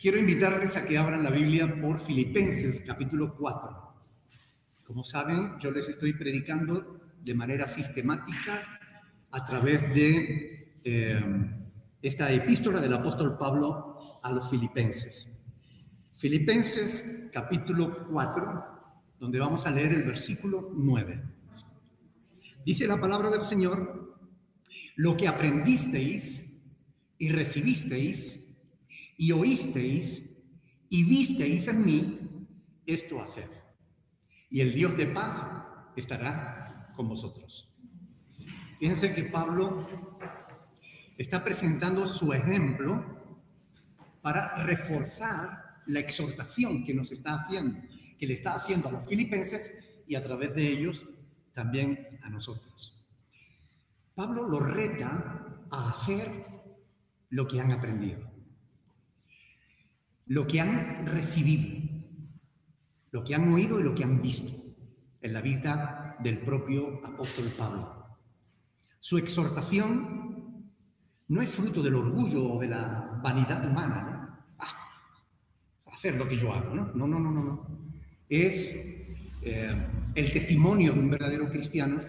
quiero invitarles a que abran la Biblia por Filipenses capítulo 4. Como saben, yo les estoy predicando de manera sistemática a través de eh, esta epístola del apóstol Pablo a los filipenses. Filipenses capítulo 4, donde vamos a leer el versículo 9. Dice la palabra del Señor, lo que aprendisteis y recibisteis y oísteis y visteis en mí, esto haced. Y el Dios de paz estará con vosotros. Fíjense que Pablo está presentando su ejemplo para reforzar la exhortación que nos está haciendo, que le está haciendo a los filipenses y a través de ellos también a nosotros. Pablo los reta a hacer lo que han aprendido, lo que han recibido, lo que han oído y lo que han visto en la vida del propio apóstol Pablo. Su exhortación no es fruto del orgullo o de la vanidad humana, ¿no? Ah, hacer lo que yo hago, ¿no? No, no, no, no, no. Es eh, el testimonio de un verdadero cristiano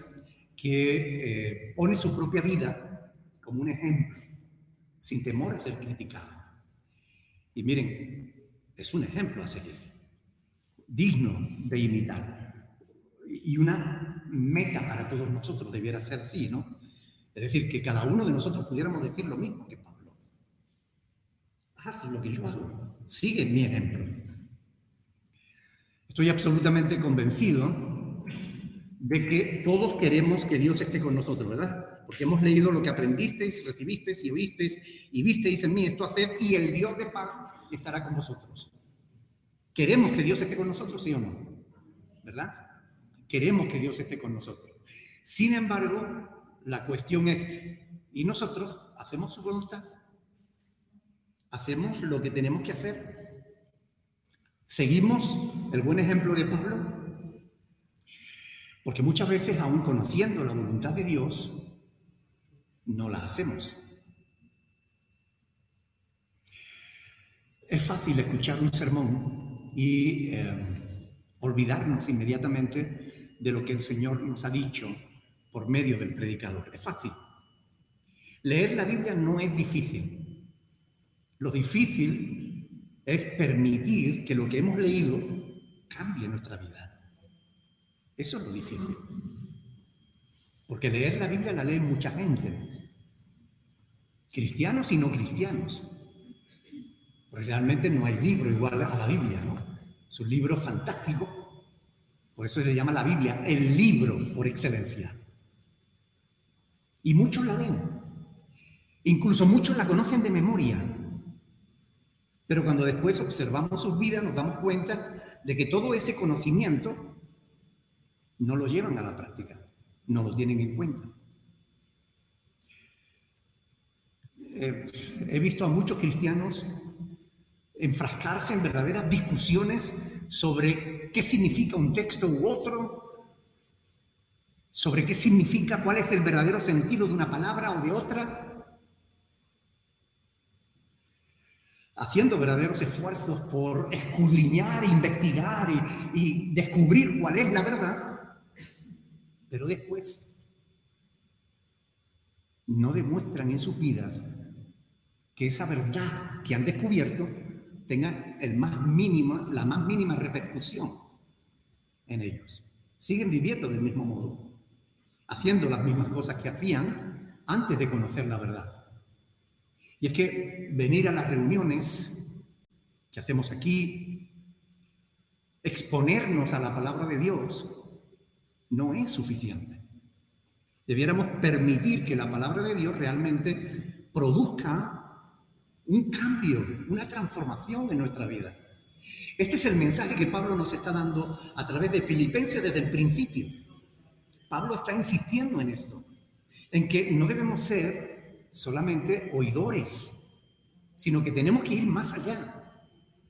que eh, pone su propia vida como un ejemplo, sin temor a ser criticado. Y miren, es un ejemplo a seguir, digno de imitar. Y una meta para todos nosotros debiera ser así, ¿no? Es decir, que cada uno de nosotros pudiéramos decir lo mismo que Pablo. Haz lo que yo hago, sigue mi ejemplo. Estoy absolutamente convencido de que todos queremos que Dios esté con nosotros, ¿verdad? Porque hemos leído lo que aprendisteis, recibisteis y oísteis y visteis en mí esto hacer y el Dios de paz estará con vosotros. Queremos que Dios esté con nosotros, sí o no, ¿verdad? Queremos que Dios esté con nosotros. Sin embargo, la cuestión es, ¿y nosotros hacemos su voluntad? ¿Hacemos lo que tenemos que hacer? ¿Seguimos el buen ejemplo de Pablo? Porque muchas veces, aún conociendo la voluntad de Dios, no la hacemos. Es fácil escuchar un sermón y eh, olvidarnos inmediatamente de lo que el Señor nos ha dicho por medio del predicador. Es fácil. Leer la Biblia no es difícil. Lo difícil es permitir que lo que hemos leído cambie nuestra vida. Eso es lo difícil. Porque leer la Biblia la lee mucha gente. Cristianos y no cristianos. Porque realmente no hay libro igual a la Biblia, ¿no? Es un libro fantástico. Por eso se llama la Biblia el libro por excelencia. Y muchos la leen. Incluso muchos la conocen de memoria. Pero cuando después observamos sus vidas nos damos cuenta de que todo ese conocimiento no lo llevan a la práctica, no lo tienen en cuenta. Eh, he visto a muchos cristianos enfrascarse en verdaderas discusiones sobre qué significa un texto u otro, sobre qué significa, cuál es el verdadero sentido de una palabra o de otra, haciendo verdaderos esfuerzos por escudriñar, investigar y, y descubrir cuál es la verdad, pero después no demuestran en sus vidas que esa verdad que han descubierto tenga el más mínima, la más mínima repercusión en ellos. Siguen viviendo del mismo modo haciendo las mismas cosas que hacían antes de conocer la verdad. Y es que venir a las reuniones que hacemos aquí, exponernos a la palabra de Dios, no es suficiente. Debiéramos permitir que la palabra de Dios realmente produzca un cambio, una transformación en nuestra vida. Este es el mensaje que Pablo nos está dando a través de Filipenses desde el principio. Pablo está insistiendo en esto, en que no debemos ser solamente oidores, sino que tenemos que ir más allá.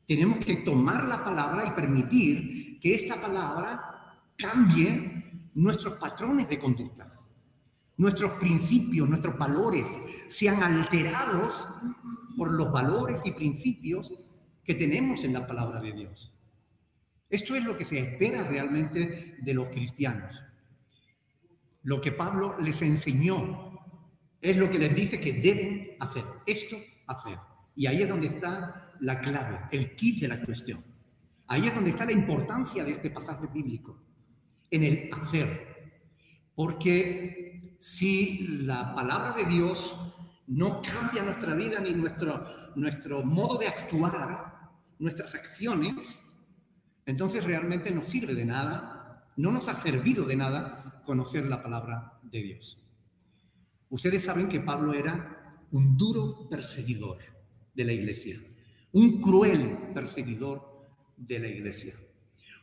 Tenemos que tomar la palabra y permitir que esta palabra cambie nuestros patrones de conducta, nuestros principios, nuestros valores sean alterados por los valores y principios que tenemos en la palabra de Dios. Esto es lo que se espera realmente de los cristianos. Lo que Pablo les enseñó es lo que les dice que deben hacer. Esto hacer. Y ahí es donde está la clave, el kit de la cuestión. Ahí es donde está la importancia de este pasaje bíblico, en el hacer. Porque si la palabra de Dios no cambia nuestra vida ni nuestro, nuestro modo de actuar, nuestras acciones, entonces realmente no sirve de nada, no nos ha servido de nada conocer la palabra de Dios. Ustedes saben que Pablo era un duro perseguidor de la iglesia, un cruel perseguidor de la iglesia,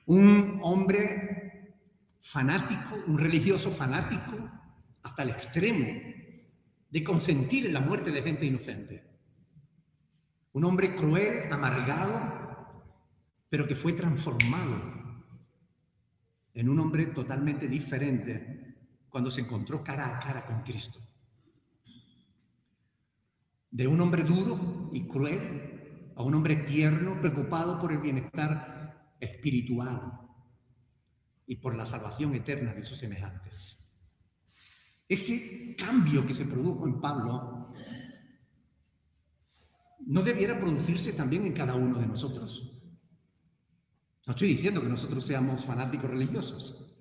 un hombre fanático, un religioso fanático hasta el extremo de consentir en la muerte de gente inocente. Un hombre cruel, amargado, pero que fue transformado en un hombre totalmente diferente cuando se encontró cara a cara con Cristo. De un hombre duro y cruel a un hombre tierno, preocupado por el bienestar espiritual y por la salvación eterna de sus semejantes. Ese cambio que se produjo en Pablo no debiera producirse también en cada uno de nosotros. No estoy diciendo que nosotros seamos fanáticos religiosos,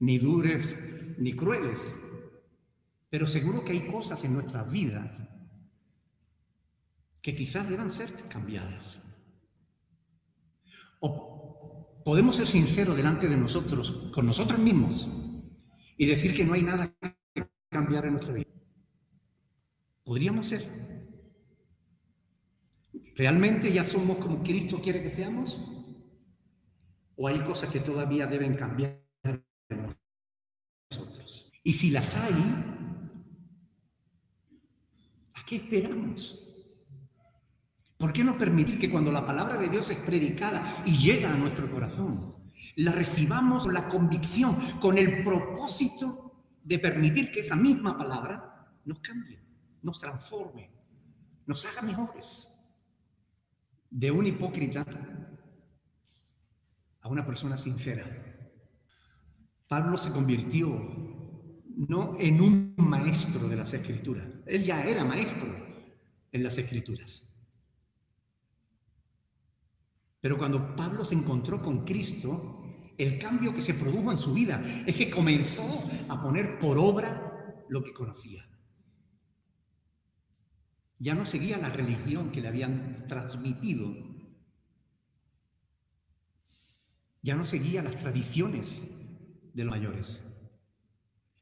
ni duros ni crueles, pero seguro que hay cosas en nuestras vidas que quizás deban ser cambiadas. O podemos ser sinceros delante de nosotros, con nosotros mismos, y decir que no hay nada cambiar en nuestra vida. Podríamos ser. ¿Realmente ya somos como Cristo quiere que seamos? o hay cosas que todavía deben cambiar en nosotros. Y si las hay, ¿a qué esperamos? ¿Por qué no permitir que cuando la palabra de Dios es predicada y llega a nuestro corazón, la recibamos con la convicción, con el propósito de permitir que esa misma palabra nos cambie, nos transforme, nos haga mejores? De un hipócrita a una persona sincera. Pablo se convirtió no en un maestro de las escrituras, él ya era maestro en las escrituras. Pero cuando Pablo se encontró con Cristo, el cambio que se produjo en su vida es que comenzó a poner por obra lo que conocía. Ya no seguía la religión que le habían transmitido Ya no seguía las tradiciones de los mayores.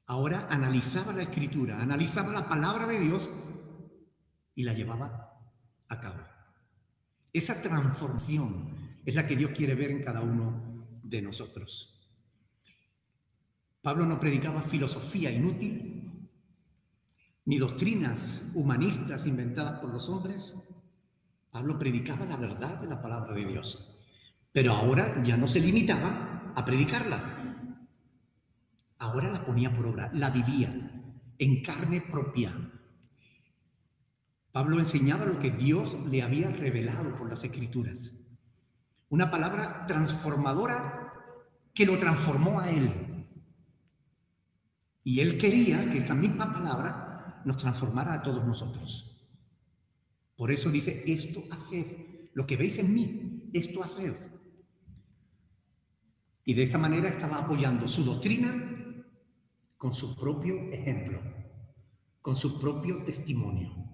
Ahora analizaba la escritura, analizaba la palabra de Dios y la llevaba a cabo. Esa transformación es la que Dios quiere ver en cada uno de nosotros. Pablo no predicaba filosofía inútil, ni doctrinas humanistas inventadas por los hombres. Pablo predicaba la verdad de la palabra de Dios. Pero ahora ya no se limitaba a predicarla. Ahora la ponía por obra, la vivía en carne propia. Pablo enseñaba lo que Dios le había revelado por las escrituras. Una palabra transformadora que lo transformó a él. Y él quería que esta misma palabra nos transformara a todos nosotros. Por eso dice, esto haced, lo que veis en mí, esto haced. Y de esta manera estaba apoyando su doctrina con su propio ejemplo, con su propio testimonio.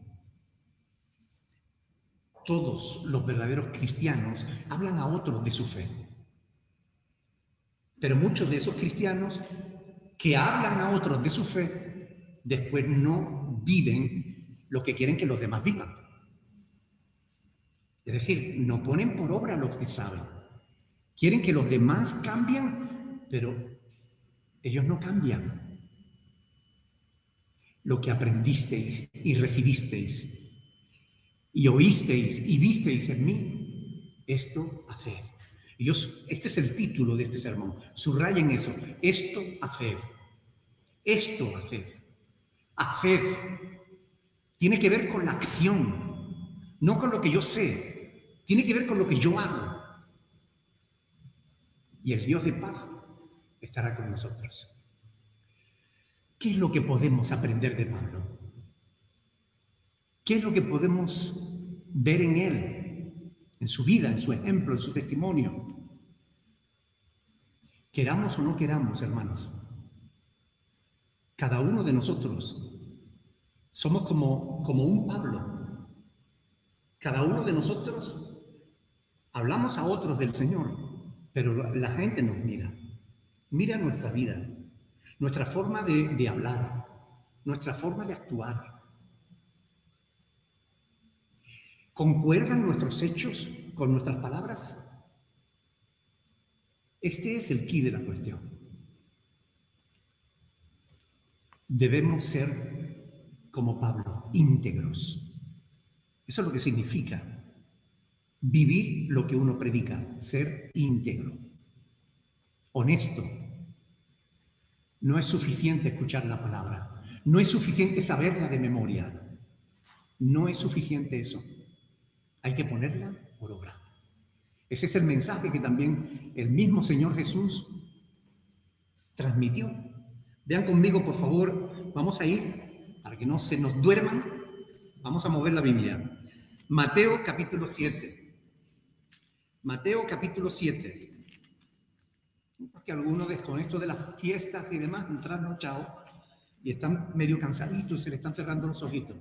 Todos los verdaderos cristianos hablan a otros de su fe. Pero muchos de esos cristianos que hablan a otros de su fe, después no viven lo que quieren que los demás vivan. Es decir, no ponen por obra lo que saben. Quieren que los demás cambien, pero ellos no cambian. Lo que aprendisteis y recibisteis y oísteis y visteis en mí, esto haced. Y este es el título de este sermón. Subrayen eso. Esto haced. Esto haced. Haced. Tiene que ver con la acción, no con lo que yo sé. Tiene que ver con lo que yo hago. Y el Dios de paz estará con nosotros. ¿Qué es lo que podemos aprender de Pablo? ¿Qué es lo que podemos ver en él, en su vida, en su ejemplo, en su testimonio? Queramos o no queramos, hermanos, cada uno de nosotros somos como, como un Pablo. Cada uno de nosotros hablamos a otros del Señor, pero la gente nos mira. Mira nuestra vida, nuestra forma de, de hablar, nuestra forma de actuar. ¿Concuerdan nuestros hechos con nuestras palabras? Este es el key de la cuestión. Debemos ser, como Pablo, íntegros. Eso es lo que significa vivir lo que uno predica, ser íntegro, honesto. No es suficiente escuchar la palabra, no es suficiente saberla de memoria, no es suficiente eso. Hay que ponerla por obra. Ese es el mensaje que también el mismo Señor Jesús transmitió. Vean conmigo, por favor, vamos a ir, para que no se nos duerman, vamos a mover la Biblia. Mateo capítulo 7. Mateo capítulo 7. Porque algunos con esto de las fiestas y demás han trasnochado y están medio cansaditos y se le están cerrando los ojitos.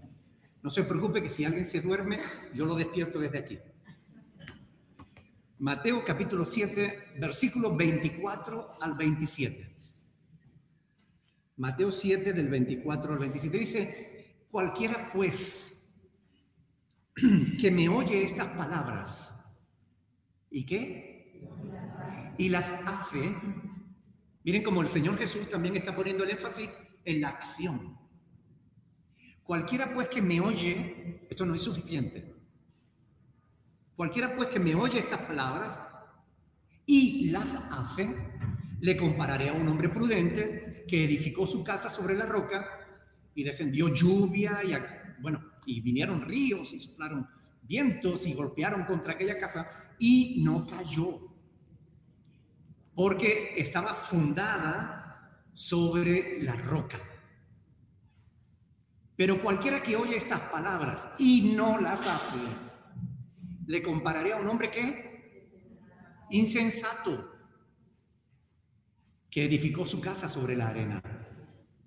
No se preocupe que si alguien se duerme, yo lo despierto desde aquí. Mateo capítulo 7, versículos 24 al 27. Mateo 7 del 24 al 27 dice, cualquiera pues que me oye estas palabras y qué? Y las hace. Miren como el Señor Jesús también está poniendo el énfasis en la acción. Cualquiera pues que me oye, esto no es suficiente. Cualquiera pues que me oye estas palabras y las hace, le compararé a un hombre prudente que edificó su casa sobre la roca y descendió lluvia y bueno, y vinieron ríos y soplaron vientos y golpearon contra aquella casa y no cayó porque estaba fundada sobre la roca. Pero cualquiera que oye estas palabras y no las hace, le compararé a un hombre que insensato, que edificó su casa sobre la arena.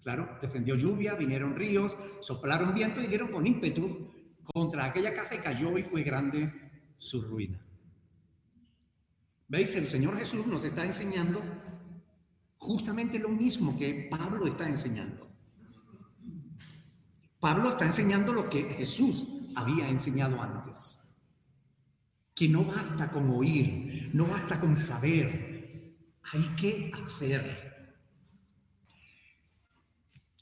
Claro, descendió lluvia, vinieron ríos, soplaron viento y dieron con ímpetu contra aquella casa y cayó y fue grande su ruina. ¿Veis? El Señor Jesús nos está enseñando justamente lo mismo que Pablo está enseñando. Pablo está enseñando lo que Jesús había enseñado antes que no basta con oír, no basta con saber, hay que hacer.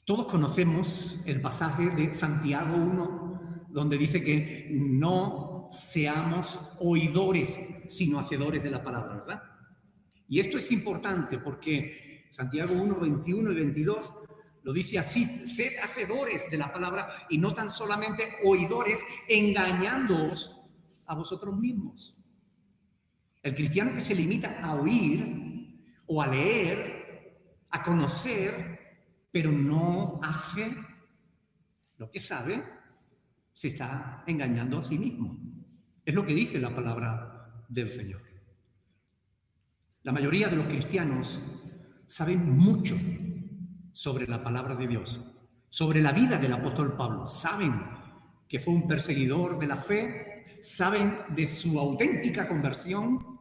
Todos conocemos el pasaje de Santiago 1, donde dice que no seamos oidores, sino hacedores de la palabra, ¿verdad? Y esto es importante porque Santiago 1, 21 y 22 lo dice así, sed hacedores de la palabra y no tan solamente oidores, engañándoos a vosotros mismos. El cristiano que se limita a oír o a leer, a conocer, pero no hace lo que sabe, se está engañando a sí mismo. Es lo que dice la palabra del Señor. La mayoría de los cristianos saben mucho sobre la palabra de Dios, sobre la vida del apóstol Pablo. Saben que fue un perseguidor de la fe, saben de su auténtica conversión,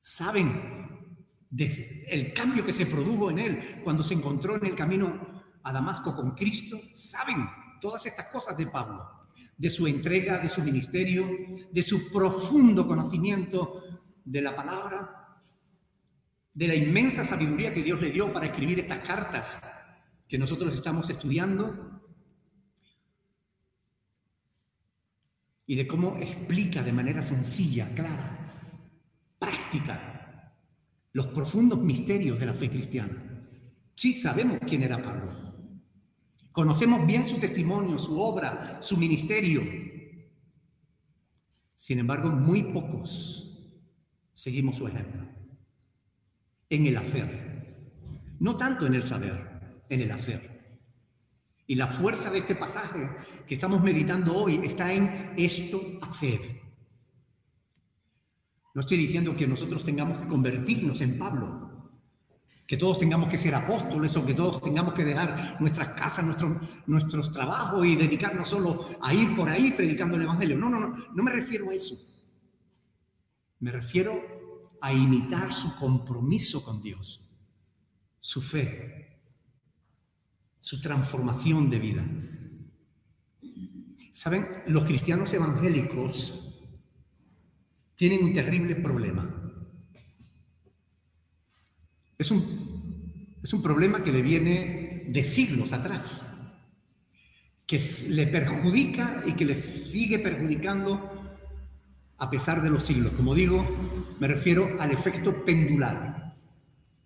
saben del cambio que se produjo en él cuando se encontró en el camino a Damasco con Cristo, saben todas estas cosas de Pablo, de su entrega, de su ministerio, de su profundo conocimiento de la palabra, de la inmensa sabiduría que Dios le dio para escribir estas cartas que nosotros estamos estudiando y de cómo explica de manera sencilla, clara, práctica, los profundos misterios de la fe cristiana. Sí, sabemos quién era Pablo. Conocemos bien su testimonio, su obra, su ministerio. Sin embargo, muy pocos seguimos su ejemplo en el hacer. No tanto en el saber, en el hacer. Y la fuerza de este pasaje que estamos meditando hoy está en esto haced. No estoy diciendo que nosotros tengamos que convertirnos en Pablo, que todos tengamos que ser apóstoles o que todos tengamos que dejar nuestras casas, nuestros, nuestros trabajos y dedicarnos solo a ir por ahí predicando el Evangelio. No, no, no, no me refiero a eso. Me refiero a imitar su compromiso con Dios, su fe, su transformación de vida. Saben, los cristianos evangélicos tienen un terrible problema. Es un, es un problema que le viene de siglos atrás, que le perjudica y que le sigue perjudicando a pesar de los siglos. Como digo, me refiero al efecto pendular.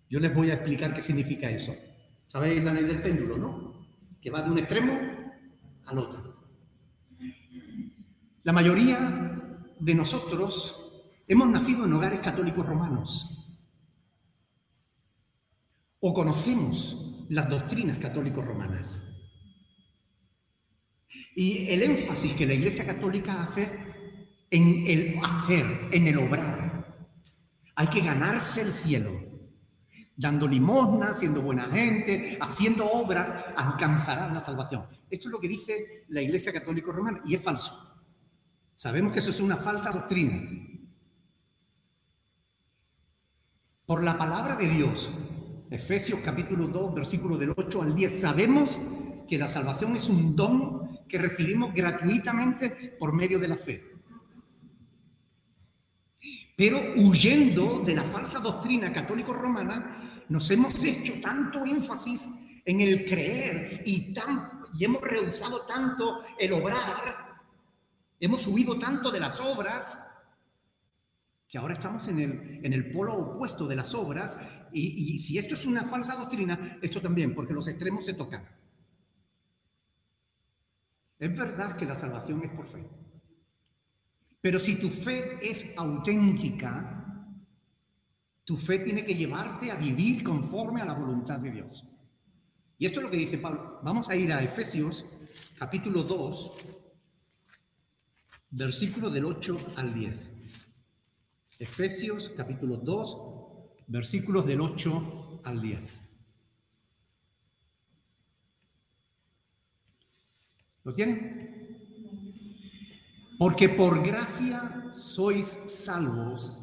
Yo les voy a explicar qué significa eso. ¿Sabéis la ley del péndulo, no? Que va de un extremo al otro. La mayoría de nosotros hemos nacido en hogares católicos romanos o conocemos las doctrinas católicos romanas. Y el énfasis que la Iglesia Católica hace en el hacer, en el obrar. Hay que ganarse el cielo dando limosna, siendo buena gente, haciendo obras, alcanzarán la salvación. Esto es lo que dice la Iglesia Católica Romana y es falso. Sabemos que eso es una falsa doctrina. Por la palabra de Dios, Efesios capítulo 2, versículo del 8 al 10, sabemos que la salvación es un don que recibimos gratuitamente por medio de la fe. Pero huyendo de la falsa doctrina católico-romana, nos hemos hecho tanto énfasis en el creer y, tan, y hemos rehusado tanto el obrar, hemos huido tanto de las obras, que ahora estamos en el, en el polo opuesto de las obras, y, y si esto es una falsa doctrina, esto también, porque los extremos se tocan. Es verdad que la salvación es por fe. Pero si tu fe es auténtica, tu fe tiene que llevarte a vivir conforme a la voluntad de Dios. Y esto es lo que dice Pablo. Vamos a ir a Efesios capítulo 2, versículo del 8 al 10. Efesios capítulo 2, versículos del 8 al 10. ¿Lo tienen? Porque por gracia sois salvos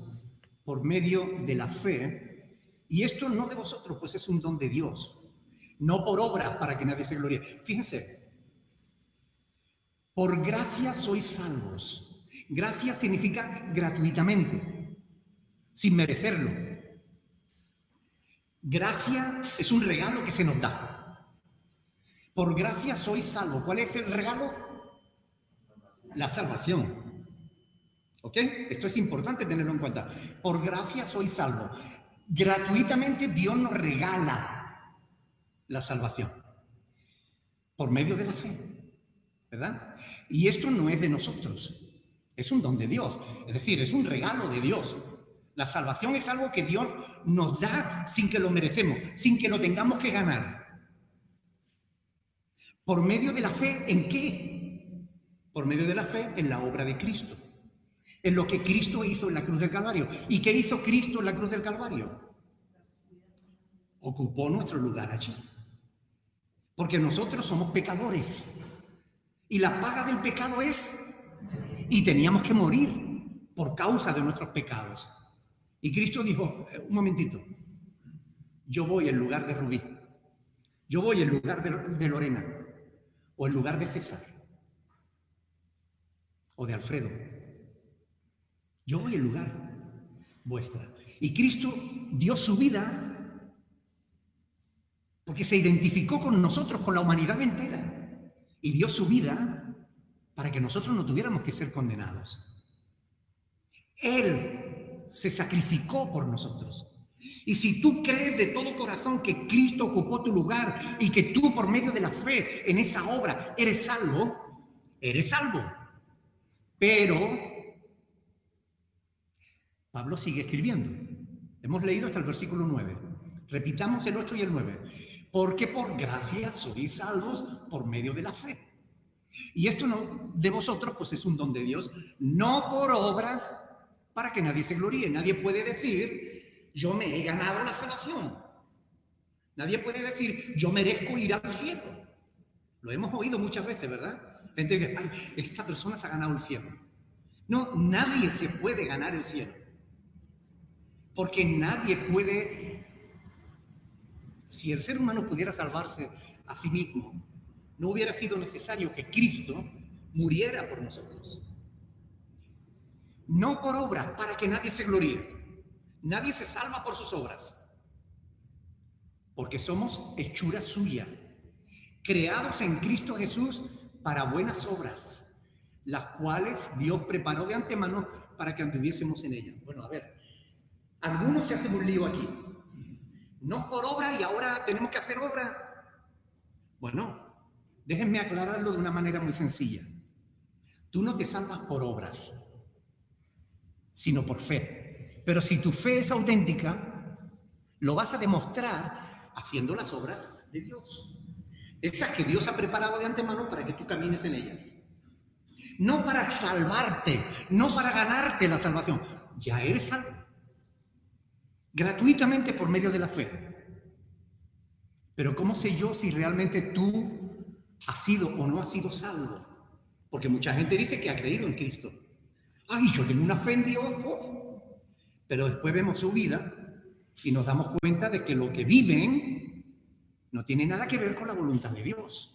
por medio de la fe. Y esto no de vosotros, pues es un don de Dios. No por obras para que nadie se glorie. Fíjense, por gracia sois salvos. Gracia significa gratuitamente, sin merecerlo. Gracia es un regalo que se nos da. Por gracia sois salvos. ¿Cuál es el regalo? La salvación. ¿Ok? Esto es importante tenerlo en cuenta. Por gracia soy salvo. Gratuitamente Dios nos regala la salvación. Por medio de la fe. ¿Verdad? Y esto no es de nosotros. Es un don de Dios. Es decir, es un regalo de Dios. La salvación es algo que Dios nos da sin que lo merecemos, sin que lo tengamos que ganar. Por medio de la fe, ¿en qué? Por medio de la fe en la obra de Cristo, en lo que Cristo hizo en la cruz del Calvario. ¿Y qué hizo Cristo en la cruz del Calvario? Ocupó nuestro lugar allí. Porque nosotros somos pecadores. Y la paga del pecado es, y teníamos que morir por causa de nuestros pecados. Y Cristo dijo, eh, un momentito, yo voy en lugar de Rubí, yo voy en lugar de, de Lorena, o en lugar de César o de Alfredo. Yo voy en lugar vuestra. Y Cristo dio su vida porque se identificó con nosotros, con la humanidad entera. Y dio su vida para que nosotros no tuviéramos que ser condenados. Él se sacrificó por nosotros. Y si tú crees de todo corazón que Cristo ocupó tu lugar y que tú por medio de la fe en esa obra eres salvo, eres salvo. Pero Pablo sigue escribiendo. Hemos leído hasta el versículo 9. Repitamos el 8 y el 9. Porque por gracia sois salvos por medio de la fe. Y esto no de vosotros, pues es un don de Dios, no por obras para que nadie se gloríe. Nadie puede decir, yo me he ganado la salvación. Nadie puede decir, yo merezco ir al cielo. Lo hemos oído muchas veces, ¿verdad? Gente que, ay, esta persona se ha ganado el cielo. No, nadie se puede ganar el cielo. Porque nadie puede, si el ser humano pudiera salvarse a sí mismo, no hubiera sido necesario que Cristo muriera por nosotros. No por obras, para que nadie se gloríe. Nadie se salva por sus obras. Porque somos hechura suya, creados en Cristo Jesús para buenas obras, las cuales Dios preparó de antemano para que anduviésemos en ellas. Bueno, a ver, algunos se hacen un lío aquí. No por obra y ahora tenemos que hacer obra. Bueno, Déjenme aclararlo de una manera muy sencilla. Tú no te salvas por obras, sino por fe. Pero si tu fe es auténtica, lo vas a demostrar haciendo las obras de Dios. Esas que Dios ha preparado de antemano para que tú camines en ellas. No para salvarte, no para ganarte la salvación. Ya eres salvo. Gratuitamente por medio de la fe. Pero ¿cómo sé yo si realmente tú ha sido o no ha sido salvo. Porque mucha gente dice que ha creído en Cristo. Ay, yo tengo una fe en Dios. Pero después vemos su vida y nos damos cuenta de que lo que viven no tiene nada que ver con la voluntad de Dios.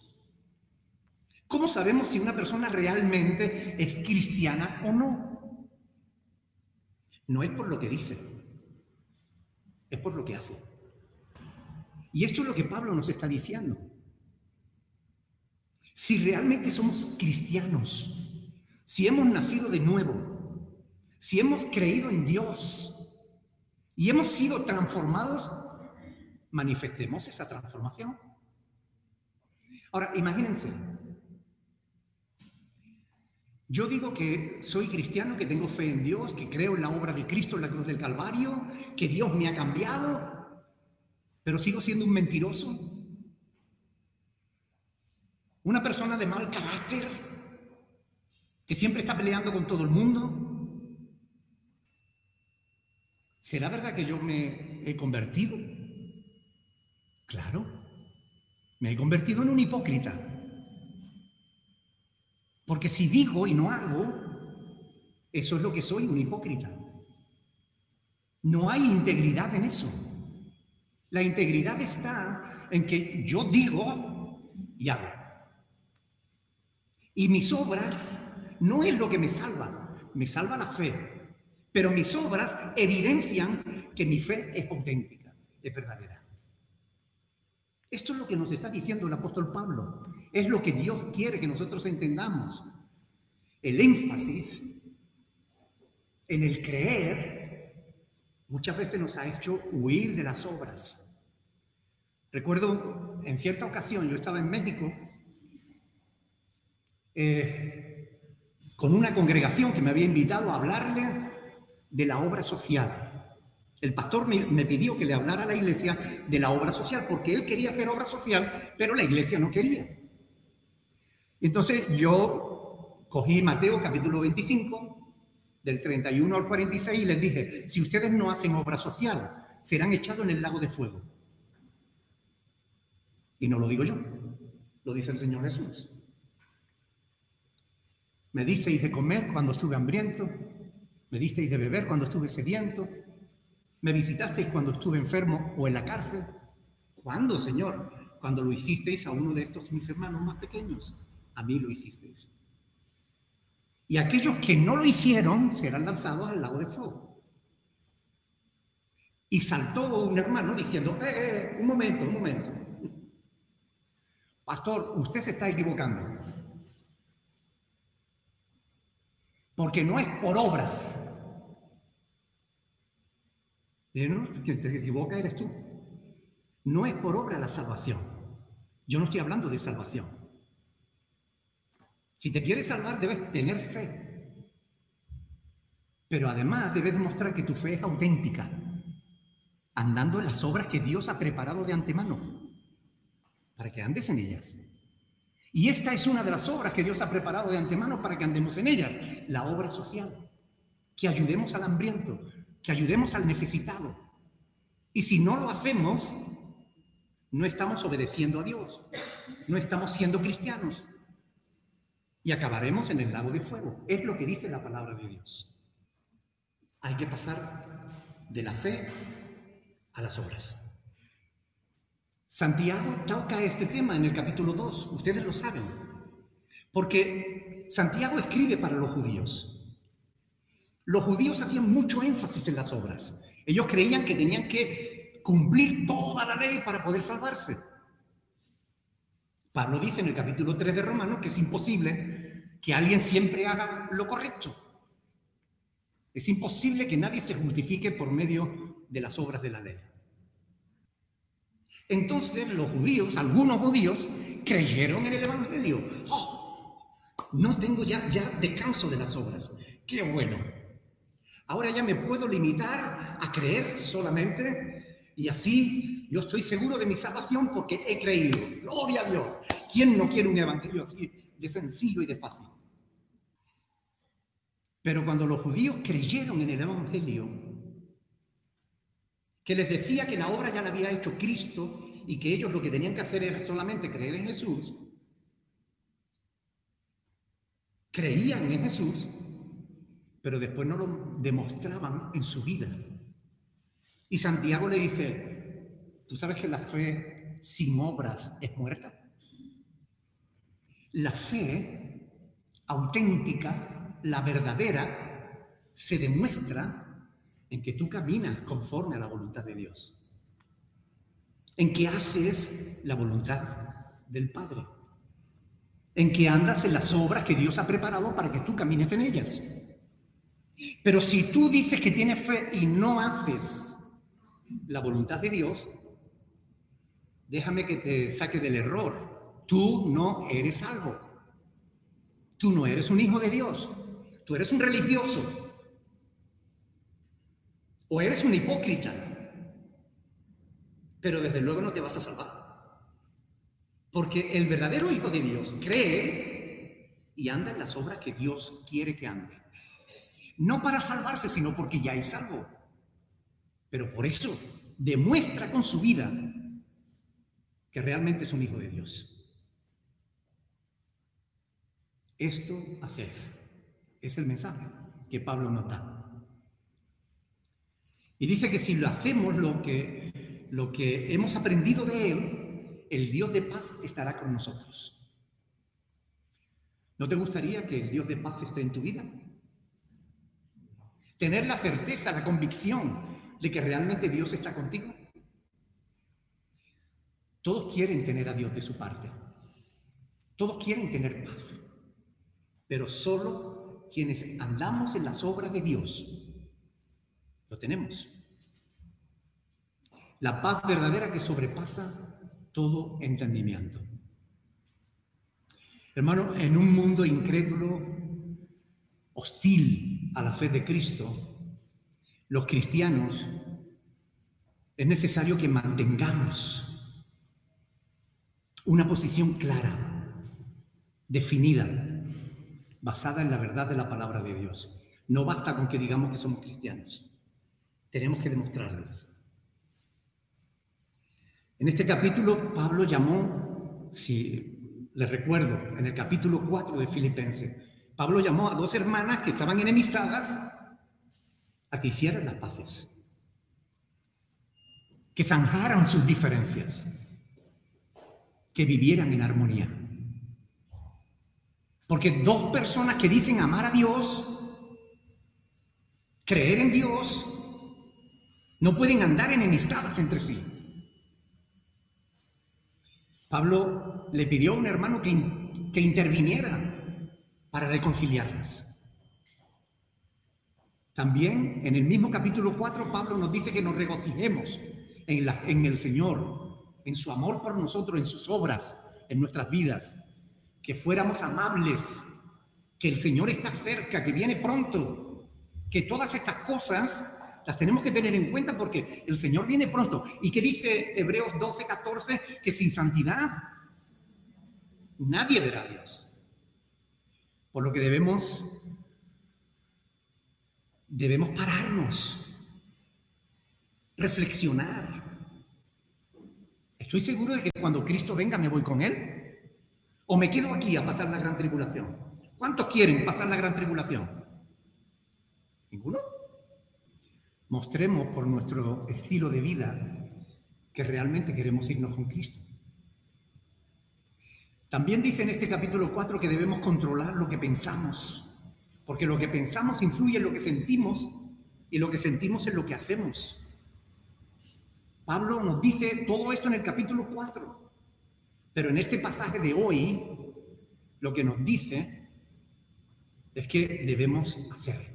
¿Cómo sabemos si una persona realmente es cristiana o no? No es por lo que dice, es por lo que hace. Y esto es lo que Pablo nos está diciendo. Si realmente somos cristianos, si hemos nacido de nuevo, si hemos creído en Dios y hemos sido transformados, manifestemos esa transformación. Ahora, imagínense, yo digo que soy cristiano, que tengo fe en Dios, que creo en la obra de Cristo en la cruz del Calvario, que Dios me ha cambiado, pero sigo siendo un mentiroso, una persona de mal carácter, que siempre está peleando con todo el mundo. ¿Será verdad que yo me he convertido? Claro, me he convertido en un hipócrita. Porque si digo y no hago, eso es lo que soy, un hipócrita. No hay integridad en eso. La integridad está en que yo digo y hago. Y mis obras no es lo que me salva, me salva la fe. Pero mis obras evidencian que mi fe es auténtica, es verdadera. Esto es lo que nos está diciendo el apóstol Pablo. Es lo que Dios quiere que nosotros entendamos. El énfasis en el creer muchas veces nos ha hecho huir de las obras. Recuerdo en cierta ocasión, yo estaba en México eh, con una congregación que me había invitado a hablarle de la obra social. El pastor me, pidió que le hablara a la iglesia de la obra social, porque él quería hacer obra social, pero la iglesia no quería. Entonces yo cogí Mateo capítulo 25, del 31 al 46, y les dije, si ustedes no hacen obra social, serán echados en el lago de fuego. Y no lo digo yo, lo dice el Señor Jesús. Me disteis de comer cuando estuve hambriento, me disteis de beber cuando estuve sediento, me visitasteis cuando estuve enfermo o en la cárcel. ¿Cuándo, Señor? Cuando lo hicisteis a uno de estos mis hermanos más pequeños. A mí lo hicisteis. Y aquellos que no lo hicieron serán lanzados al lago de fuego. Y saltó un hermano diciendo, eh, eh, un momento, un momento. Pastor, usted se está equivocando. porque no es por obras. Y no, quien te equivoca eres tú. No es por obra la salvación. Yo no estoy hablando de salvación. Si te quieres salvar, debes tener fe. Pero además debes demostrar que tu fe es auténtica, andando en las obras que Dios ha preparado de antemano, para que andes en ellas. Y esta es una de las obras que Dios ha preparado de antemano para que andemos en ellas, la obra social, que ayudemos al hambriento, que ayudemos al necesitado. Y si no lo hacemos, no estamos obedeciendo a Dios, no estamos siendo cristianos y acabaremos en el lago de fuego. Es lo que dice la palabra de Dios. Hay que pasar de la fe a las obras. Santiago toca este tema en el capítulo 2, ustedes lo saben, porque Santiago escribe para los judíos. Los judíos hacían mucho énfasis en las obras. Ellos creían que tenían que cumplir toda la ley para poder salvarse. Pablo dice en el capítulo 3 de Romanos que es imposible que alguien siempre haga lo correcto. Es imposible que nadie se justifique por medio de las obras de la ley. Entonces los judíos, algunos judíos, creyeron en el Evangelio. ¡Oh! No tengo ya, ya descanso de las obras. ¡Qué bueno! Ahora ya me puedo limitar a creer solamente y así yo estoy seguro de mi salvación porque he creído. Gloria a Dios. ¿Quién no quiere un evangelio así de sencillo y de fácil? Pero cuando los judíos creyeron en el evangelio, que les decía que la obra ya la había hecho Cristo y que ellos lo que tenían que hacer era solamente creer en Jesús, creían en Jesús, pero después no lo demostraban en su vida. Y Santiago le dice, ¿tú sabes que la fe sin obras es muerta? La fe auténtica, la verdadera, se demuestra en que tú caminas conforme a la voluntad de Dios, en que haces la voluntad del Padre, en que andas en las obras que Dios ha preparado para que tú camines en ellas. Pero si tú dices que tienes fe y no haces la voluntad de Dios, déjame que te saque del error. Tú no eres algo. Tú no eres un hijo de Dios. Tú eres un religioso. O eres un hipócrita, pero desde luego no te vas a salvar. Porque el verdadero Hijo de Dios cree y anda en las obras que Dios quiere que ande. No para salvarse, sino porque ya es salvo. Pero por eso demuestra con su vida que realmente es un hijo de Dios. Esto haced. Es el mensaje que Pablo nota. Y dice que si lo hacemos lo que, lo que hemos aprendido de Él, el Dios de paz estará con nosotros. ¿No te gustaría que el Dios de paz esté en tu vida? Tener la certeza, la convicción de que realmente Dios está contigo. Todos quieren tener a Dios de su parte. Todos quieren tener paz. Pero solo quienes andamos en las obras de Dios lo tenemos. La paz verdadera que sobrepasa todo entendimiento. Hermano, en un mundo incrédulo, hostil a la fe de Cristo, los cristianos es necesario que mantengamos una posición clara, definida, basada en la verdad de la palabra de Dios. No basta con que digamos que somos cristianos. Tenemos que demostrarlo. En este capítulo, Pablo llamó, si les recuerdo, en el capítulo 4 de Filipenses, Pablo llamó a dos hermanas que estaban enemistadas a que hicieran las paces, que zanjaran sus diferencias, que vivieran en armonía. Porque dos personas que dicen amar a Dios, creer en Dios, no pueden andar enemistadas entre sí. Pablo le pidió a un hermano que, que interviniera para reconciliarlas. También en el mismo capítulo 4 Pablo nos dice que nos regocijemos en, el Señor, en su amor por nosotros, en sus obras, en nuestras vidas, que fuéramos amables, que el Señor está cerca, que viene pronto, que todas estas cosas las tenemos que tener en cuenta porque el Señor viene pronto. ¿Y qué dice Hebreos 12, 14? Que sin santidad nadie verá a Dios. Por lo que debemos, debemos pararnos, reflexionar. Estoy seguro de que cuando Cristo venga me voy con Él. ¿O me quedo aquí a pasar la gran tribulación? ¿Cuántos quieren pasar la gran tribulación? ¿Ninguno? Mostremos por nuestro estilo de vida que realmente queremos irnos con Cristo. También dice en este capítulo 4 que debemos controlar lo que pensamos, porque lo que pensamos influye en lo que sentimos y lo que sentimos en lo que hacemos. Pablo nos dice todo esto en el capítulo 4, pero en este pasaje de hoy lo que nos dice es que debemos hacer.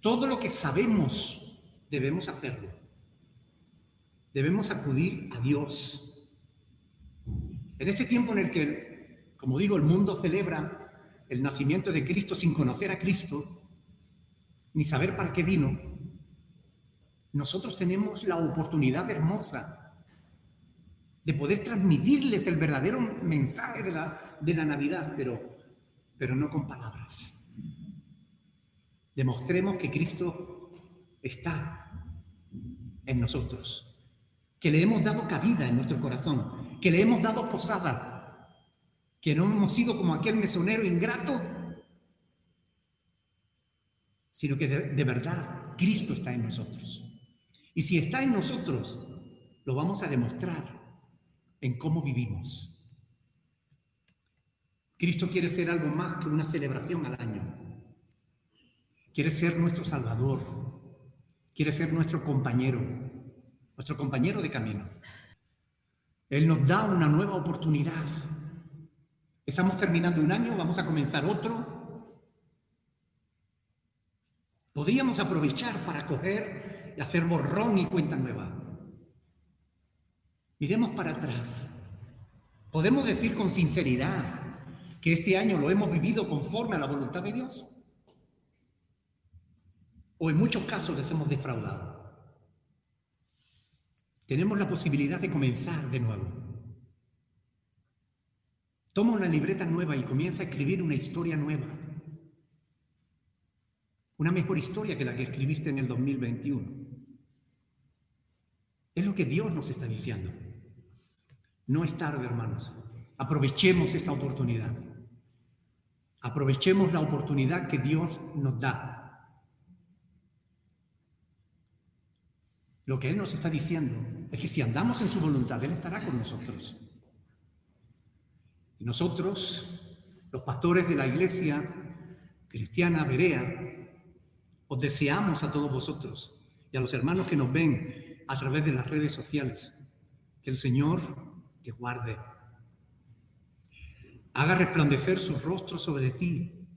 Todo lo que sabemos debemos hacerlo. Debemos acudir a Dios en este tiempo en el que, como digo, el mundo celebra el nacimiento de Cristo sin conocer a Cristo, ni saber para qué vino, nosotros tenemos la oportunidad hermosa de poder transmitirles el verdadero mensaje de la, Navidad, pero, pero no con palabras. Demostremos que Cristo está en nosotros que le hemos dado cabida en nuestro corazón, que le hemos dado posada, que no hemos sido como aquel mesonero ingrato, sino que de, verdad Cristo está en nosotros. Y si está en nosotros, lo vamos a demostrar en cómo vivimos. Cristo quiere ser algo más que una celebración al año. Quiere ser nuestro Salvador. Quiere ser nuestro compañero nuestro compañero de camino. Él nos da una nueva oportunidad. Estamos terminando un año, vamos a comenzar otro. Podríamos aprovechar para coger y hacer borrón y cuenta nueva. Miremos para atrás. ¿Podemos decir con sinceridad que este año lo hemos vivido conforme a la voluntad de Dios? ¿O en muchos casos les hemos defraudado? Tenemos la posibilidad de comenzar de nuevo. Toma una libreta nueva y comienza a escribir una historia nueva. Una mejor historia que la que escribiste en el 2021. Es lo que Dios nos está diciendo. No es tarde, hermanos. Aprovechemos esta oportunidad. Aprovechemos la oportunidad que Dios nos da Lo que Él nos está diciendo es que si andamos en su voluntad, Él estará con nosotros. Y nosotros, los pastores de la iglesia cristiana Berea, os deseamos a todos vosotros y a los hermanos que nos ven a través de las redes sociales, que el Señor te guarde, haga resplandecer su rostro sobre ti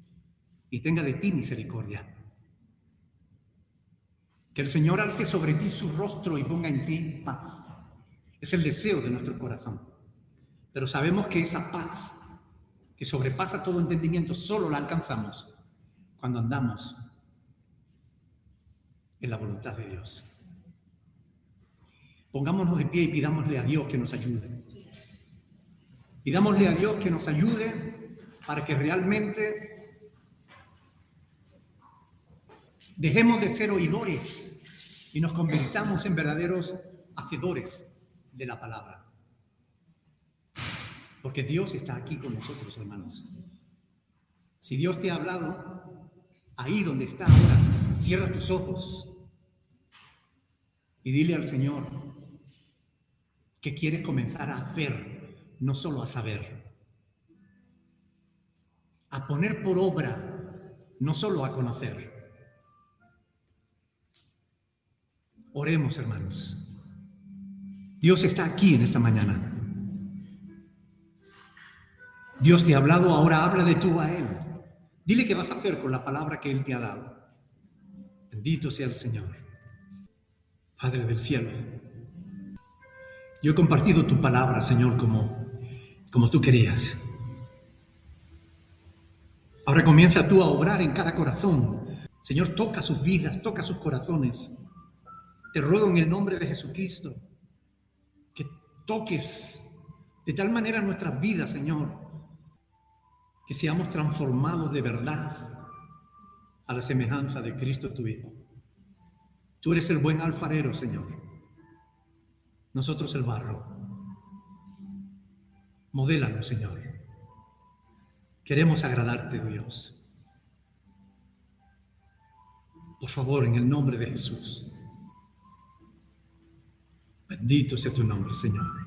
y tenga de ti misericordia que el Señor alce sobre ti su rostro y ponga en ti paz. Es el deseo de nuestro corazón. Pero sabemos que esa paz que sobrepasa todo entendimiento solo la alcanzamos cuando andamos en la voluntad de Dios. Pongámonos de pie y pidámosle a Dios que nos ayude. Pidámosle a Dios que nos ayude para que realmente Dejemos de ser oidores y nos convirtamos en verdaderos hacedores de la palabra. Porque Dios está aquí con nosotros, hermanos. Si Dios te ha hablado, ahí donde está ahora, cierra tus ojos y dile al Señor que quieres comenzar a hacer, no solo a saber. A poner por obra, no solo a conocer. Oremos, hermanos. Dios está aquí en esta mañana. Dios te ha hablado, ahora habla de tú a Él. Dile qué vas a hacer con la palabra que Él te ha dado. Bendito sea el Señor. Padre del cielo. Yo he compartido tu palabra, Señor, como, como tú querías. Ahora comienza tú a obrar en cada corazón Señor, toca sus vidas, toca sus corazones. Te ruego en el nombre de Jesucristo que toques de tal manera nuestras vidas, Señor, que seamos transformados de verdad a la semejanza de Cristo tu Hijo. Tú eres el buen alfarero, Señor. Nosotros el barro. Modélanos, Señor. Queremos agradarte, Dios. Por favor, en el nombre de Jesús. Bendito sea tu nombre, Señor.